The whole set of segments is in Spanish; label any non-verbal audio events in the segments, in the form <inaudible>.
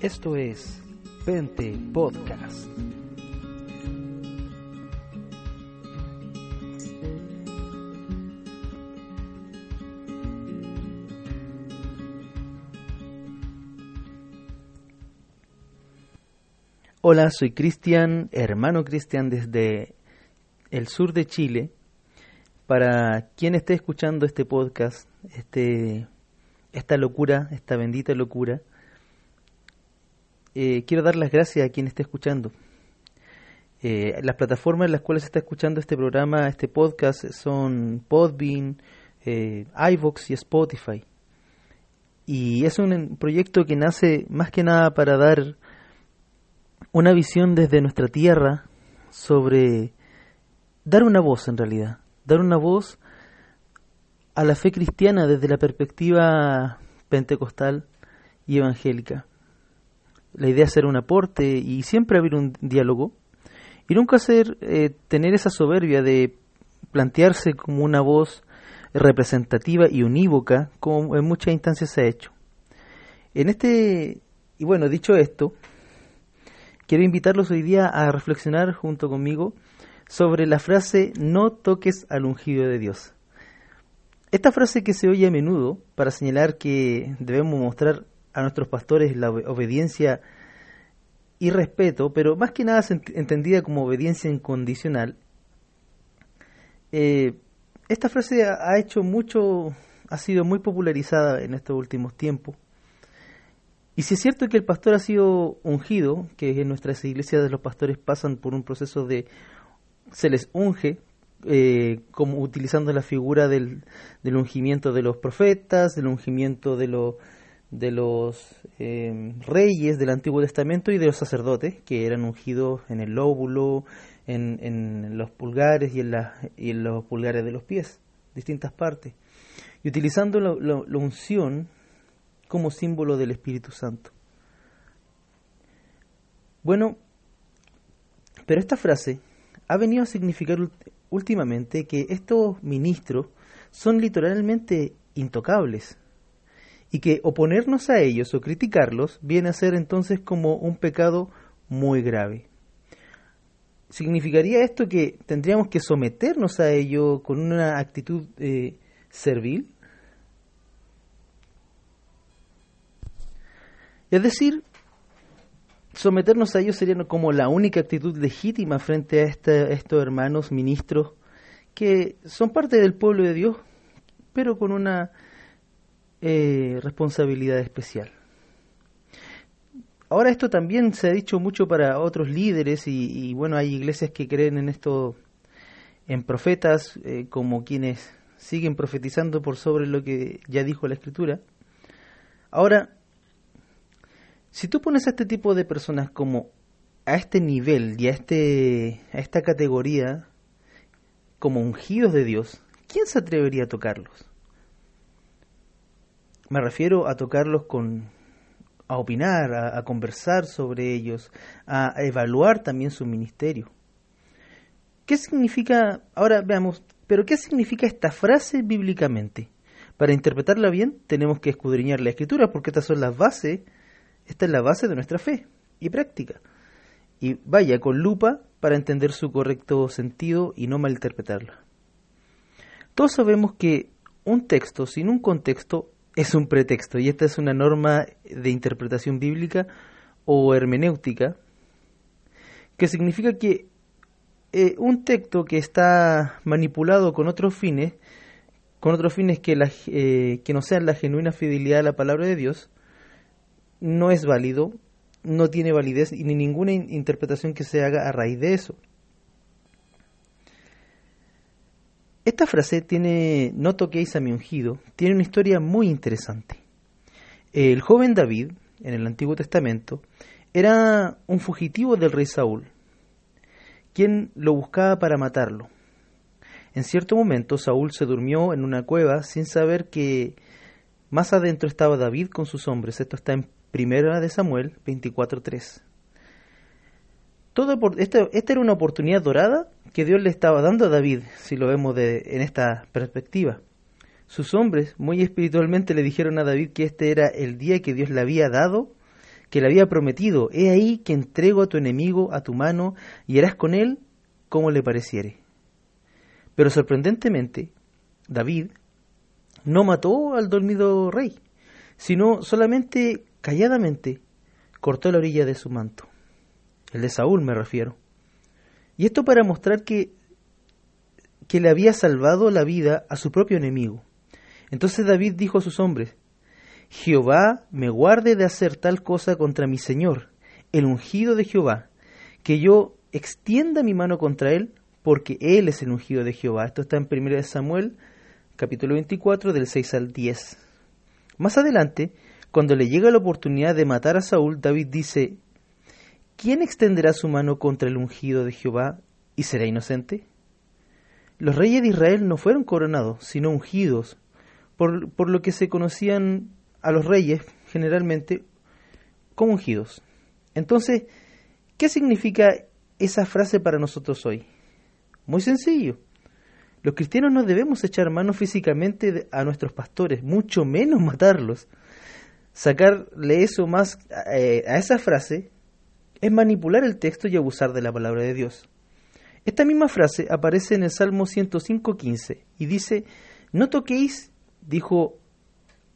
Esto es Pente Podcast. Hola, soy Cristian, hermano Cristian desde el sur de Chile. Para quien esté escuchando este podcast, este, esta locura, esta bendita locura, eh, quiero dar las gracias a quien esté escuchando. Eh, las plataformas en las cuales se está escuchando este programa, este podcast, son Podbean, eh, iVox y Spotify. Y es un proyecto que nace más que nada para dar una visión desde nuestra tierra sobre dar una voz en realidad, dar una voz a la fe cristiana desde la perspectiva pentecostal y evangélica. La idea es hacer un aporte y siempre abrir un diálogo y nunca hacer eh, tener esa soberbia de plantearse como una voz representativa y unívoca como en muchas instancias se ha hecho. En este y bueno, dicho esto, quiero invitarlos hoy día a reflexionar junto conmigo sobre la frase no toques al ungido de Dios. Esta frase que se oye a menudo para señalar que debemos mostrar a nuestros pastores la obediencia y respeto, pero más que nada entendida como obediencia incondicional, eh, esta frase ha hecho mucho, ha sido muy popularizada en estos últimos tiempos. Y si es cierto que el pastor ha sido ungido, que en nuestras iglesias los pastores pasan por un proceso de se les unge, eh, como utilizando la figura del, del, ungimiento de los profetas, del ungimiento de, lo, de los eh, reyes del Antiguo Testamento y de los sacerdotes, que eran ungidos en el lóbulo, en, en los pulgares y en, la, y en los pulgares de los pies, distintas partes. Y utilizando la unción como símbolo del Espíritu Santo. Bueno, pero esta frase ha venido a significar últimamente que estos ministros son literalmente intocables y que oponernos a ellos o criticarlos viene a ser entonces como un pecado muy grave. ¿Significaría esto que tendríamos que someternos a ello con una actitud eh, servil? Es decir, someternos a ellos sería como la única actitud legítima frente a este, estos hermanos ministros que son parte del pueblo de Dios, pero con una eh, responsabilidad especial. Ahora esto también se ha dicho mucho para otros líderes y, bueno, hay iglesias que creen en esto, en profetas, eh, como quienes siguen profetizando por sobre lo que ya dijo la escritura. Ahora, si tú pones a este tipo de personas como a este nivel y a, este, a esta categoría como ungidos de Dios, ¿quién se atrevería a tocarlos? Me refiero a tocarlos con a opinar, a, conversar sobre ellos, a, a evaluar también su ministerio. ¿Qué significa, ahora veamos, pero qué significa esta frase bíblicamente? Para interpretarla bien tenemos que escudriñar la escritura porque estas son las bases esta es la base de nuestra fe y práctica. Y vaya con lupa para entender su correcto sentido y no malinterpretarla. Todos sabemos que un texto sin un contexto es un pretexto y esta es una norma de interpretación bíblica o hermenéutica que significa que eh, un texto que está manipulado con otros fines, con otros fines que, la, eh, que no sean la genuina fidelidad a la palabra de Dios, no es válido, no tiene validez y ni ninguna interpretación que se haga a raíz de eso. Esta frase tiene, no toquéis a mi ungido, tiene una historia muy interesante. El joven David, en el Antiguo Testamento, era un fugitivo del rey Saúl, quien lo buscaba para matarlo. En cierto momento Saúl se durmió en una cueva sin saber que más adentro estaba David con sus hombres. Esto está en Primera de Samuel 24.3. Todo esta, esta, era una oportunidad dorada que Dios le estaba dando a David, si lo vemos de, en esta perspectiva. Sus hombres, muy espiritualmente, le dijeron a David que este era el día que Dios le había dado, que le había prometido, he ahí que entrego a tu enemigo a tu mano y harás con él como le pareciere. Pero sorprendentemente, David no mató al dormido rey, sino solamente calladamente cortó la orilla de su manto. El de Saúl me refiero. Y esto para mostrar que, que le había salvado la vida a su propio enemigo. Entonces David dijo a sus hombres, Jehová me guarde de hacer tal cosa contra mi Señor, el ungido de Jehová, que yo extienda mi mano contra él, porque él es el ungido de Jehová. Esto está en 1 Samuel, capítulo 24, del 6 al 10. Más adelante, cuando le llega la oportunidad de matar a Saúl, David dice, ¿quién extenderá su mano contra el ungido de Jehová y será inocente? Los reyes de Israel no fueron coronados, sino ungidos, por, lo que se conocían a los reyes generalmente como ungidos. Entonces, ¿qué significa esa frase para nosotros hoy? Muy sencillo. Los cristianos no debemos echar mano físicamente a nuestros pastores, mucho menos <laughs> matarlos. Sacarle eso más eh, a esa frase es manipular el texto y abusar de la palabra de Dios. Esta misma frase aparece en el Salmo 105.15 y dice, no toquéis, dijo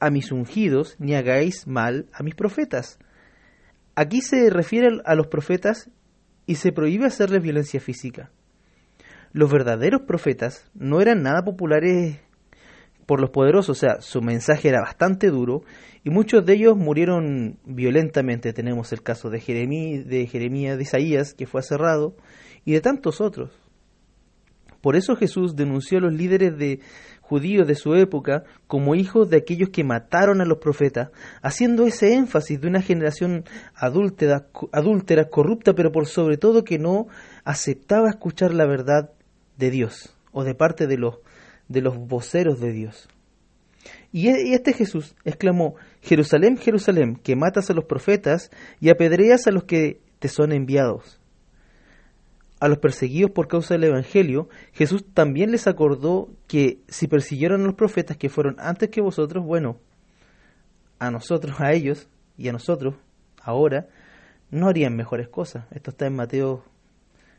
a mis ungidos, ni hagáis mal a mis profetas. Aquí se refiere a los profetas y se prohíbe hacerles violencia física. Los verdaderos profetas no eran nada populares por los poderosos, o sea, su mensaje era bastante duro y muchos de ellos murieron violentamente. Tenemos el caso de Jeremías, de Jeremías, de Isaías, que fue aserrado, y de tantos otros. Por eso Jesús denunció a los líderes de judíos de su época como hijos de aquellos que mataron a los profetas, haciendo ese énfasis de una generación adúltera, adúltera, corrupta, pero por sobre todo que no aceptaba escuchar la verdad de Dios o de parte de los, de los voceros de Dios. Y e, este Jesús exclamó, Jerusalén, Jerusalén, que matas a los profetas y apedreas a los que te son enviados a los perseguidos por causa del Evangelio, Jesús también les acordó que si persiguieron a los profetas que fueron antes que vosotros, bueno, a nosotros, a ellos y a nosotros, ahora, no harían mejores cosas. Esto está en Mateo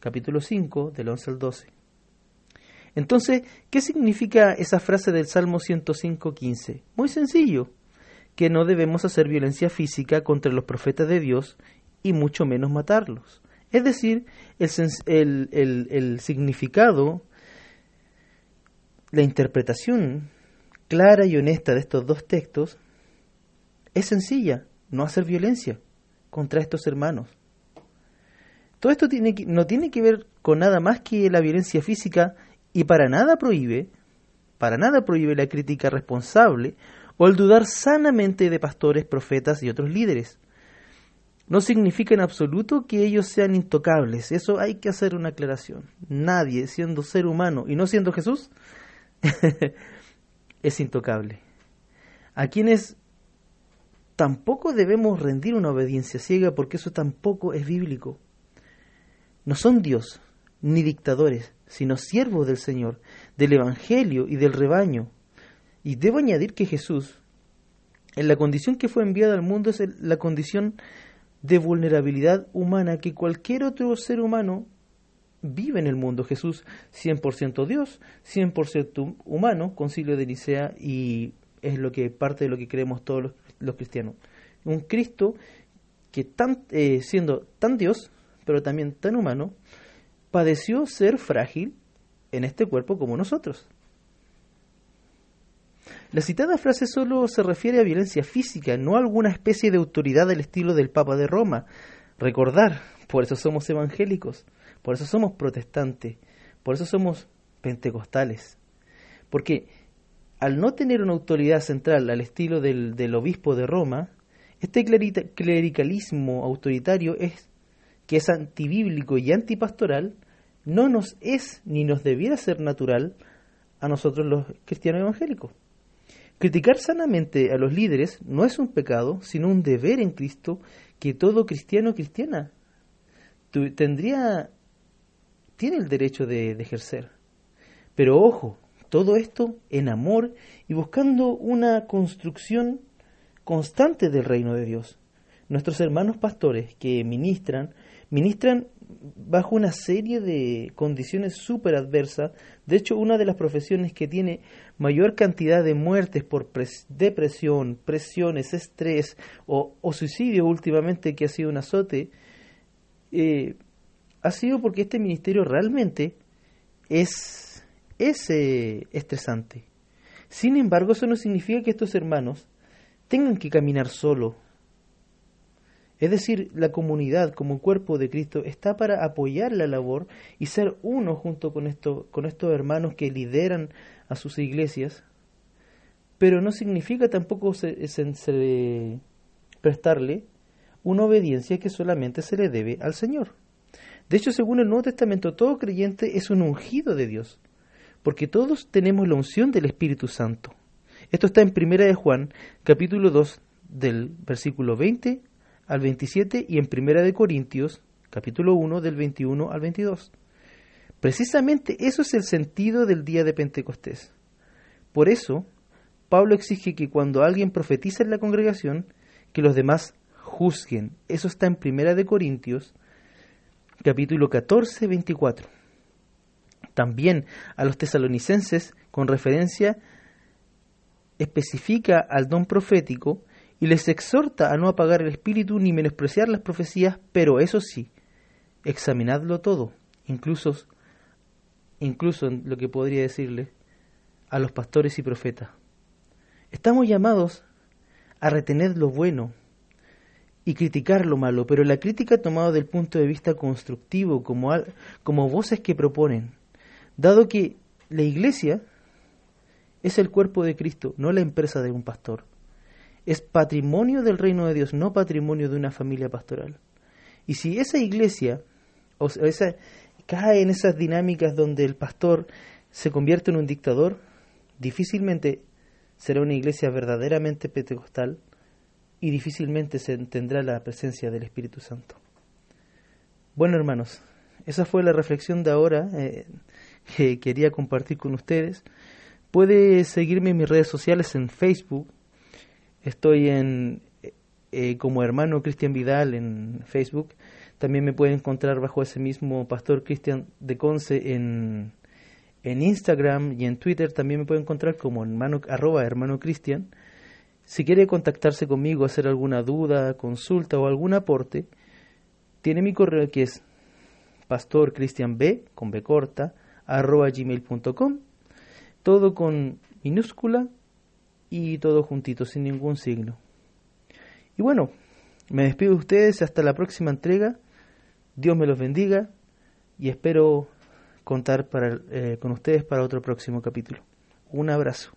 capítulo 5, del 11 al 12. Entonces, ¿qué significa esa frase del Salmo 105, 15? Muy sencillo, que no debemos hacer violencia física contra los profetas de Dios y mucho menos matarlos. Es decir, el, el, significado, la interpretación clara y honesta de estos dos textos es sencilla, no hacer violencia contra estos hermanos. Todo esto tiene no tiene que ver con nada más que la violencia física y para nada prohíbe, para nada prohíbe la crítica responsable o el dudar sanamente de pastores, profetas y otros líderes no significa en absoluto que ellos sean intocables. Eso hay que hacer una aclaración. Nadie, siendo ser humano y no siendo Jesús, <laughs> es intocable. A quienes tampoco debemos rendir una obediencia ciega porque eso tampoco es bíblico. No son Dios ni dictadores, sino siervos del Señor, del Evangelio y del rebaño. Y debo añadir que Jesús, en la condición que fue enviado al mundo, es la condición de vulnerabilidad humana que cualquier otro ser humano vive en el mundo. Jesús 100% Dios, 100% humano, concilio de Nicea y es lo que parte de lo que creemos todos los, cristianos. Un Cristo que tan, eh, siendo tan Dios, pero también tan humano, padeció ser frágil en este cuerpo como nosotros. La citada frase solo se refiere a violencia física, no a alguna especie de autoridad del estilo del Papa de Roma. Recordar, por eso somos evangélicos, por eso somos protestantes, por eso somos pentecostales. Porque al no tener una autoridad central al estilo del, del obispo de Roma, este clericalismo autoritario es que es antibíblico y antipastoral, no nos es ni nos debiera ser natural a nosotros los cristianos evangélicos. Criticar sanamente a los líderes no es un pecado, sino un deber en Cristo que todo cristiano o cristiana tendría, tiene el derecho de, ejercer. Pero ojo, todo esto en amor y buscando una construcción constante del reino de Dios. Nuestros hermanos pastores que ministran, ministran bajo una serie de condiciones súper adversas. De hecho, una de las profesiones que tiene mayor cantidad de muertes por depresión, presiones, estrés o, suicidio últimamente que ha sido un azote, eh, ha sido porque este ministerio realmente es, es eh, estresante. Sin embargo, eso no significa que estos hermanos tengan que caminar solo. Es decir, la comunidad como cuerpo de Cristo está para apoyar la labor y ser uno junto con, con estos hermanos que lideran a sus iglesias, pero no significa tampoco prestarle una obediencia que solamente se le debe al Señor. De hecho, según el Nuevo Testamento, todo creyente es un ungido de Dios, porque todos tenemos la unción del Espíritu Santo. Esto está en Primera de Juan, capítulo 2, del versículo 20 al 27 y en Primera de Corintios, capítulo 1, del 21 al 22. Precisamente eso es el sentido del día de Pentecostés. Por eso, Pablo exige que cuando alguien profetiza en la congregación, que los demás juzguen. Eso está en Primera de Corintios, capítulo 14, 24. También a los tesalonicenses, con referencia especifica al don profético y les exhorta a no apagar el espíritu ni menospreciar las profecías, pero eso sí, examinadlo todo, incluso, incluso lo que podría decirle a los pastores y profetas. Estamos llamados a retener lo bueno y criticar lo malo, pero la crítica tomada del punto de vista constructivo, como, como voces que proponen, dado que la iglesia es el cuerpo de Cristo, no la empresa de un pastor. Es patrimonio del reino de Dios, no patrimonio de una familia pastoral. Y si esa iglesia o esa, cae en esas dinámicas donde el pastor se convierte en un dictador, difícilmente será una iglesia verdaderamente pentecostal y difícilmente se tendrá la presencia del Espíritu Santo. Bueno, hermanos, esa fue la reflexión de ahora eh, que quería compartir con ustedes. Puede seguirme en mis redes sociales en Facebook. Estoy en eh, como hermano Cristian Vidal en Facebook. También me puede encontrar bajo ese mismo pastor Cristian de Conce en, en Instagram y en Twitter. También me puede encontrar como hermano, arroba hermano Cristian. Si quiere contactarse conmigo, hacer alguna duda, consulta o algún aporte, tiene mi correo que es pastorcristianb, con b corta, arroba gmail.com todo con minúscula y todo juntito, sin ningún signo. Y bueno, me despido de ustedes hasta la próxima entrega. Dios me los bendiga y espero contar para, eh, con ustedes para otro próximo capítulo. Un abrazo.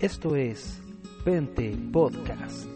Esto es Pente Podcast.